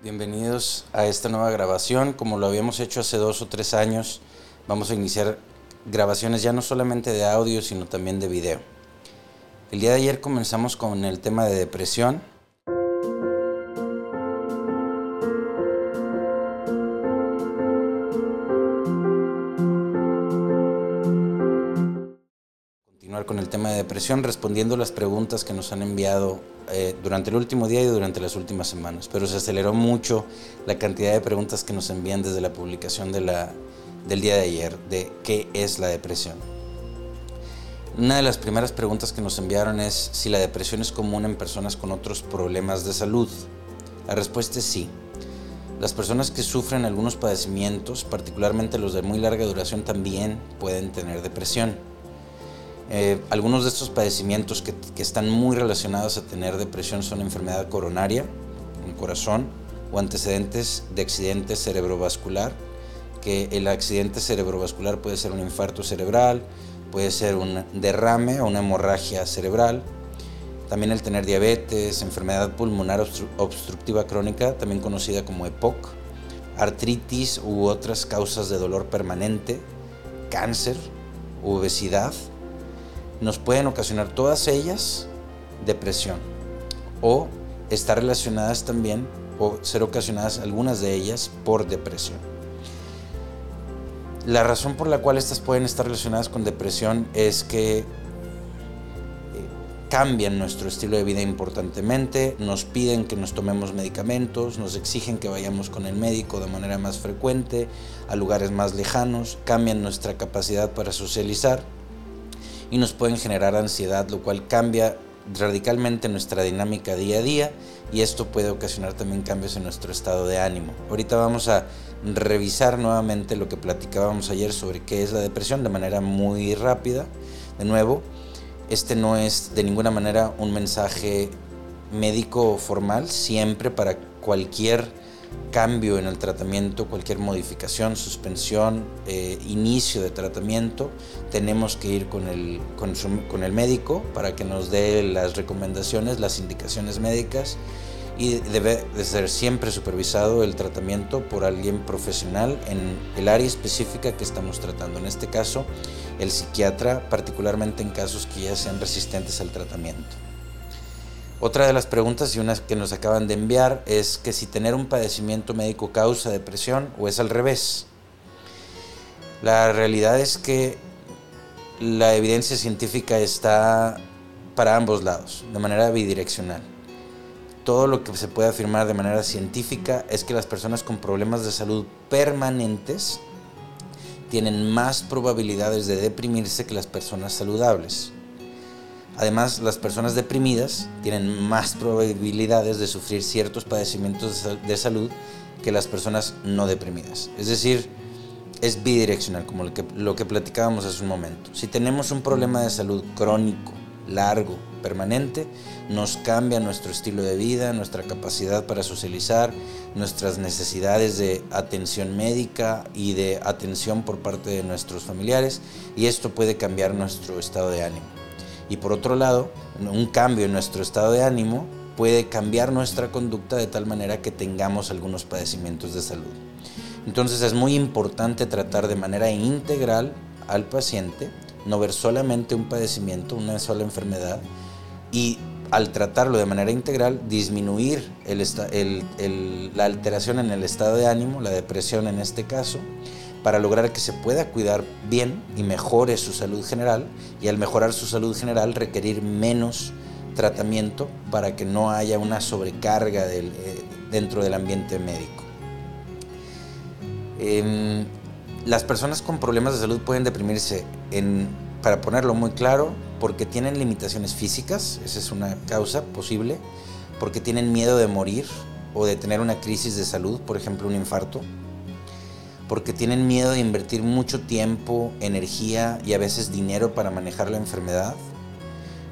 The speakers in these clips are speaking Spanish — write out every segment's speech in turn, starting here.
Bienvenidos a esta nueva grabación. Como lo habíamos hecho hace dos o tres años, vamos a iniciar grabaciones ya no solamente de audio, sino también de video. El día de ayer comenzamos con el tema de depresión. Con el tema de depresión respondiendo las preguntas que nos han enviado eh, durante el último día y durante las últimas semanas, pero se aceleró mucho la cantidad de preguntas que nos envían desde la publicación del día de ayer de qué es la depresión. Una de las primeras preguntas que nos enviaron es si la depresión es común en personas con otros problemas de salud. La respuesta es sí. Las personas que sufren algunos padecimientos, particularmente los de muy larga duración, también pueden tener depresión. Eh, algunos de estos padecimientos que, están muy relacionados a tener depresión son enfermedad coronaria, un corazón, o antecedentes de accidente cerebrovascular, que el accidente cerebrovascular puede ser un infarto cerebral, puede ser un derrame o una hemorragia cerebral, también el tener diabetes, enfermedad pulmonar obstructiva crónica, también conocida como EPOC, artritis u otras causas de dolor permanente, cáncer, obesidad, nos pueden ocasionar todas ellas depresión o estar relacionadas también o ser ocasionadas algunas de ellas por depresión. La razón por la cual estas pueden estar relacionadas con depresión es que eh, cambian nuestro estilo de vida importantemente, nos piden que nos tomemos medicamentos, nos exigen que vayamos con el médico de manera más frecuente, a lugares más lejanos, cambian nuestra capacidad para socializar y nos pueden generar ansiedad, lo cual cambia radicalmente nuestra dinámica día a día y esto puede ocasionar también cambios en nuestro estado de ánimo. Ahorita vamos a revisar nuevamente lo que platicábamos ayer sobre qué es la depresión de manera muy rápida. De nuevo, este no es de ninguna manera un mensaje médico formal, siempre para cualquier cambio en el tratamiento, cualquier modificación, suspensión, eh, inicio de tratamiento, tenemos que ir con el, con, el médico para que nos dé las recomendaciones, las indicaciones médicas y debe de ser siempre supervisado el tratamiento por alguien profesional en el área específica que estamos tratando. En este caso, el psiquiatra, particularmente en casos que ya sean resistentes al tratamiento. Otra de las preguntas y unas que nos acaban de enviar es que si tener un padecimiento médico causa depresión o es al revés. La realidad es que la evidencia científica está para ambos lados, de manera bidireccional. Todo lo que se puede afirmar de manera científica es que las personas con problemas de salud permanentes tienen más probabilidades de deprimirse que las personas saludables. Además, las personas deprimidas tienen más probabilidades de sufrir ciertos padecimientos de salud que las personas no deprimidas. Es decir, es bidireccional, como lo que, platicábamos hace un momento. Si tenemos un problema de salud crónico, largo, permanente, nos cambia nuestro estilo de vida, nuestra capacidad para socializar, nuestras necesidades de atención médica y de atención por parte de nuestros familiares, y esto puede cambiar nuestro estado de ánimo. Y por otro lado, un cambio en nuestro estado de ánimo puede cambiar nuestra conducta de tal manera que tengamos algunos padecimientos de salud. Entonces es muy importante tratar de manera integral al paciente, no ver solamente un padecimiento, una sola enfermedad, y al tratarlo de manera integral, disminuir la alteración en el estado de ánimo, la depresión en este caso, para lograr que se pueda cuidar bien y mejore su salud general y al mejorar su salud general requerir menos tratamiento para que no haya una sobrecarga eh, dentro del ambiente médico. Em, las personas con problemas de salud pueden deprimirse, para ponerlo muy claro, porque tienen limitaciones físicas, esa es una causa posible, porque tienen miedo de morir o de tener una crisis de salud, por ejemplo un infarto, porque tienen miedo de invertir mucho tiempo, energía y a veces dinero para manejar la enfermedad,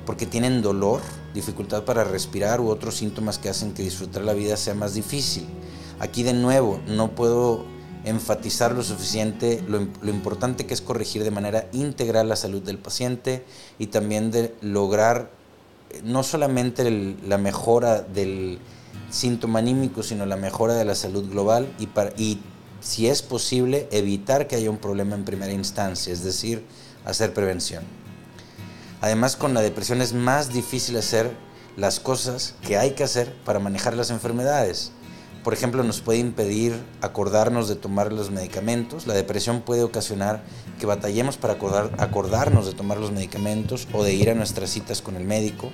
porque tienen dolor, dificultad para respirar u otros síntomas que hacen que disfrutar la vida sea más difícil. Aquí de nuevo no puedo enfatizar lo suficiente lo, importante que es corregir de manera integral la salud del paciente y también de lograr eh, no solamente la mejora del síntoma anímico, sino la mejora de la salud global y, para, y si es posible, evitar que haya un problema en primera instancia, es decir, hacer prevención. Además, con la depresión es más difícil hacer las cosas que hay que hacer para manejar las enfermedades. Por ejemplo, nos puede impedir acordarnos de tomar los medicamentos. La depresión puede ocasionar que batallemos para acordarnos de tomar los medicamentos o de ir a nuestras citas con el médico.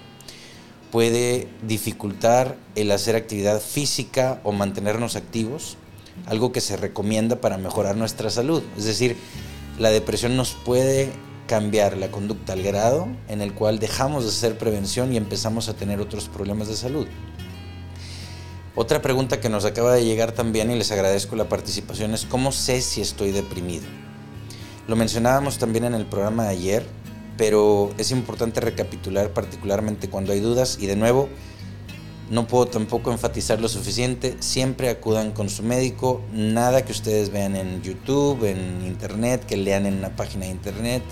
Puede dificultar el hacer actividad física o mantenernos activos, algo que se recomienda para mejorar nuestra salud. Es decir, la depresión nos puede cambiar la conducta al grado en el cual dejamos de hacer prevención y empezamos a tener otros problemas de salud. Otra pregunta que nos acaba de llegar también y les agradezco la participación es ¿cómo sé si estoy deprimido? Lo mencionábamos también en el programa de ayer, pero es importante recapitular particularmente cuando hay dudas y de nuevo no puedo tampoco enfatizar lo suficiente, siempre acudan con su médico, nada que ustedes vean en YouTube, en internet, que lean en una página de internet,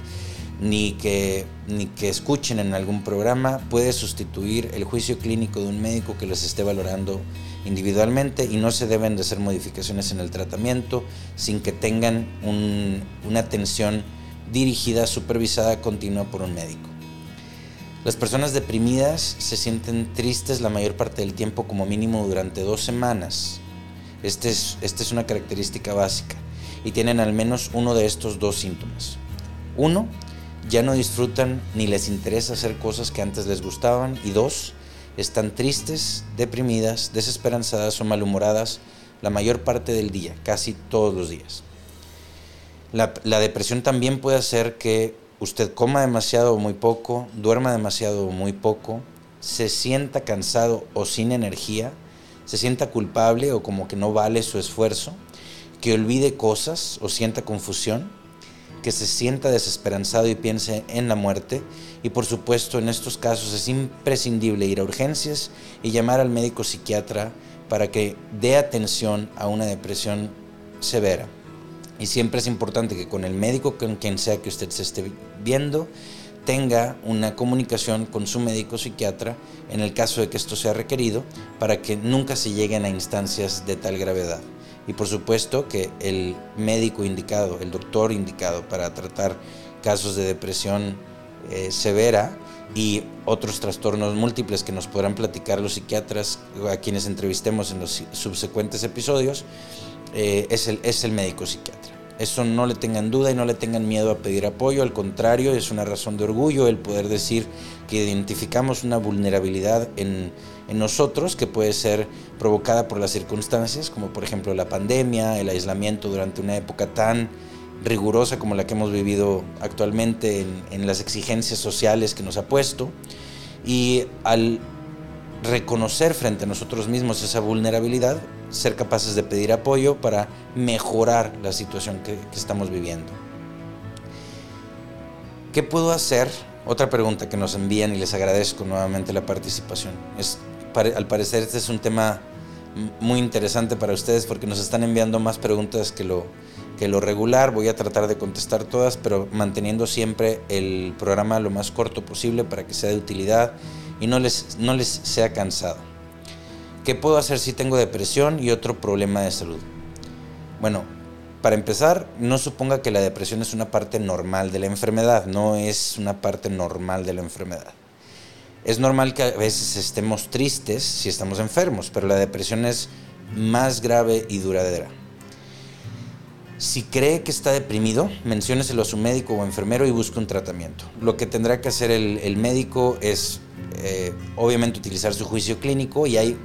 ni que, ni que escuchen en algún programa puede sustituir el juicio clínico de un médico que los esté valorando individualmente y no se deben de hacer modificaciones en el tratamiento sin que tengan una atención dirigida, supervisada, continua por un médico. Las personas deprimidas se sienten tristes la mayor parte del tiempo, como mínimo durante dos semanas. Esta es, este es una característica básica y tienen al menos uno de estos dos síntomas. Uno, ya no disfrutan ni les interesa hacer cosas que antes les gustaban. Y dos, están tristes, deprimidas, desesperanzadas o malhumoradas la mayor parte del día, casi todos los días. La, la, depresión también puede hacer que usted coma demasiado o muy poco, duerma demasiado o muy poco, se sienta cansado o sin energía, se sienta culpable o como que no vale su esfuerzo, que olvide cosas o sienta confusión que se sienta desesperanzado y piense en la muerte. Y por supuesto, en estos casos es imprescindible ir a urgencias y llamar al médico psiquiatra para que dé atención a una depresión severa. Y siempre es importante que con el médico, con quien sea que usted se esté viendo, tenga una comunicación con su médico psiquiatra en el caso de que esto sea requerido para que nunca se lleguen a instancias de tal gravedad y por supuesto que el médico indicado, el doctor indicado para tratar casos de depresión eh, severa y otros trastornos múltiples que nos podrán platicar los psiquiatras a quienes entrevistemos en los subsecuentes episodios, eh, es, el, es el médico psiquiatra. Eso no le tengan duda y no le tengan miedo a pedir apoyo, al contrario, es una razón de orgullo el poder decir que identificamos una vulnerabilidad en, en nosotros que puede ser provocada por las circunstancias, como por ejemplo la pandemia, el aislamiento durante una época tan rigurosa como la que hemos vivido actualmente en, en las exigencias sociales que nos ha puesto. Y al reconocer frente a nosotros mismos esa vulnerabilidad, ser capaces de pedir apoyo para mejorar la situación que, estamos viviendo. ¿Qué puedo hacer? Otra pregunta que nos envían y les agradezco nuevamente la participación. Es, al parecer este es un tema muy interesante para ustedes porque nos están enviando más preguntas que lo, que lo regular. Voy a tratar de contestar todas, pero manteniendo siempre el programa lo más corto posible para que sea de utilidad y no les, no les sea cansado. ¿Qué puedo hacer si tengo depresión y otro problema de salud? Bueno, para empezar, no suponga que la depresión es una parte normal de la enfermedad, no es una parte normal de la enfermedad. Es normal que a veces estemos tristes si estamos enfermos, pero la depresión es más grave y duradera. Si cree que está deprimido, mencióneselo a su médico o enfermero y busque un tratamiento. Lo que tendrá que hacer el, médico es, eh, obviamente, utilizar su juicio clínico y hay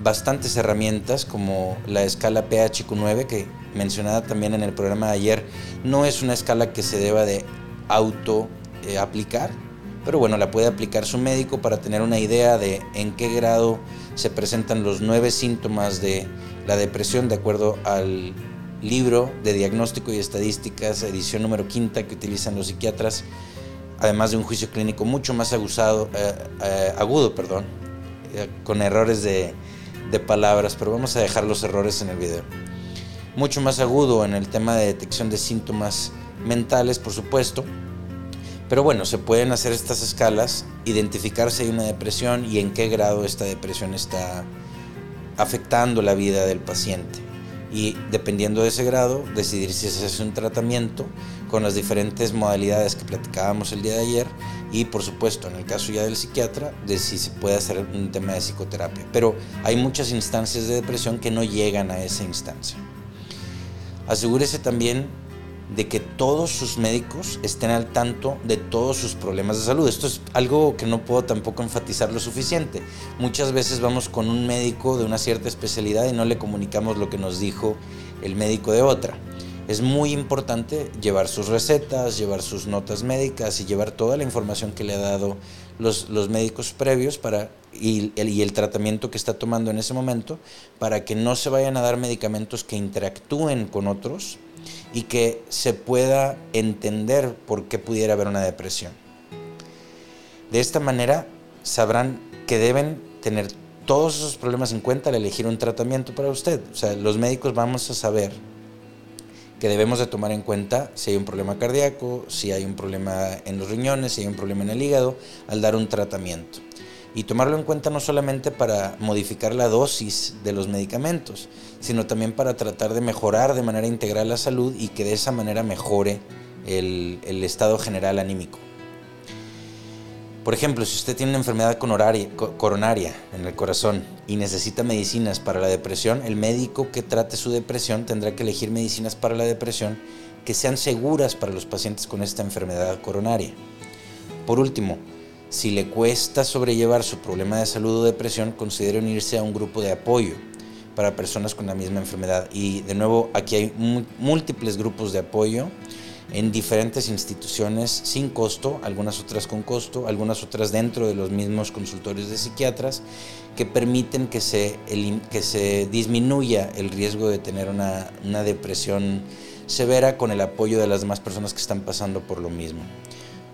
bastantes herramientas como la escala PHQ9 que mencionada también en el programa de ayer no es una escala que se deba de auto eh, pero bueno la puede aplicar su médico para tener una idea de en qué grado se presentan los nueve síntomas de la depresión de acuerdo al libro de diagnóstico y estadísticas edición número quinta que utilizan los psiquiatras además de un juicio clínico mucho más aguzado, eh, eh, agudo perdón con errores de de palabras, pero vamos a dejar los errores en el video. Mucho más agudo en el tema de detección de síntomas mentales, por supuesto. Pero bueno, se pueden hacer estas escalas, identificar si hay una depresión y en qué grado esta depresión está afectando la vida del paciente y dependiendo de ese grado decidir si se hace un tratamiento con las diferentes modalidades que platicábamos el día de ayer y por supuesto en el caso ya del psiquiatra de si se puede hacer un tema de psicoterapia. Pero hay muchas instancias de depresión que no llegan a esa instancia. Asegúrese también de que todos sus médicos estén al tanto de todos sus problemas de salud. Esto es algo que no puedo tampoco enfatizar lo suficiente. Muchas veces vamos con un médico de una cierta especialidad y no le comunicamos lo que nos dijo el médico de otra. Es muy importante llevar sus recetas, llevar sus notas médicas y llevar toda la información que le ha dado los, los médicos previos para, y, el, y el tratamiento que está tomando en ese momento para que no se vayan a dar medicamentos que interactúen con otros y que se pueda entender por qué pudiera haber una depresión. De esta manera sabrán que deben tener todos esos problemas en cuenta al elegir un tratamiento para usted. O sea, los médicos vamos a saber que debemos de tomar en cuenta si hay un problema cardíaco, si hay un problema en los riñones, si hay un problema en el hígado, al dar un tratamiento y tomarlo en cuenta no solamente para modificar la dosis de los medicamentos, sino también para tratar de mejorar de manera integral la salud y que de esa manera mejore el, estado general anímico. Por ejemplo, si usted tiene una enfermedad coronaria en el corazón y necesita medicinas para la depresión, el médico que trate su depresión tendrá que elegir medicinas para la depresión que sean seguras para los pacientes con esta enfermedad coronaria. Por último, si le cuesta sobrellevar su problema de salud o depresión, considere unirse a un grupo de apoyo para personas con la misma enfermedad. Y de nuevo, aquí hay múltiples grupos de apoyo en diferentes instituciones sin costo, algunas otras con costo, algunas otras dentro de los mismos consultorios de psiquiatras, que permiten que se, que se disminuya el riesgo de tener una, una depresión severa con el apoyo de las demás personas que están pasando por lo mismo.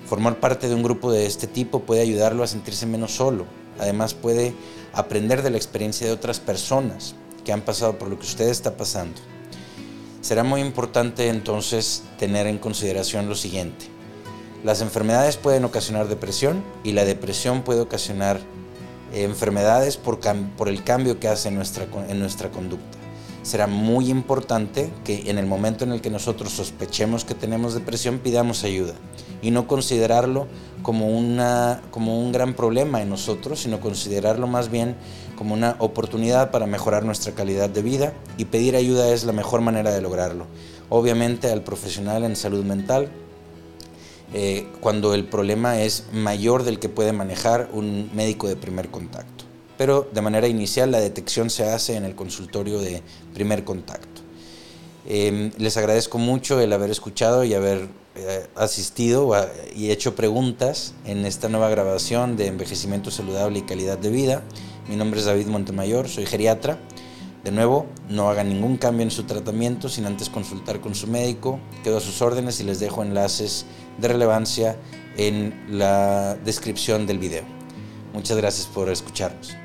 Formar parte de un grupo de este tipo puede ayudarlo a sentirse menos solo. Además puede aprender de la experiencia de otras personas que han pasado por lo que usted está pasando. Será muy importante entonces tener en consideración lo siguiente. Las enfermedades pueden ocasionar depresión y la depresión puede ocasionar enfermedades por, el cambio que hace en nuestra conducta será muy importante que en el momento en el que nosotros sospechemos que tenemos depresión pidamos ayuda. Y no considerarlo como, una, como un gran problema en nosotros, sino considerarlo más bien como una oportunidad para mejorar nuestra calidad de vida. Y pedir ayuda es la mejor manera de lograrlo. Obviamente al profesional en salud mental, eh, cuando el problema es mayor del que puede manejar un médico de primer contacto pero de manera inicial la detección se hace en el consultorio de primer contacto. Em, les agradezco mucho el haber escuchado y haber eh, asistido y hecho preguntas en esta nueva grabación de envejecimiento saludable y calidad de vida. Mi nombre es David Montemayor, soy geriatra. De nuevo, no hagan ningún cambio en su tratamiento sin antes consultar con su médico. Quedo a sus órdenes y les dejo enlaces de relevancia en la descripción del video. Muchas gracias por escucharnos.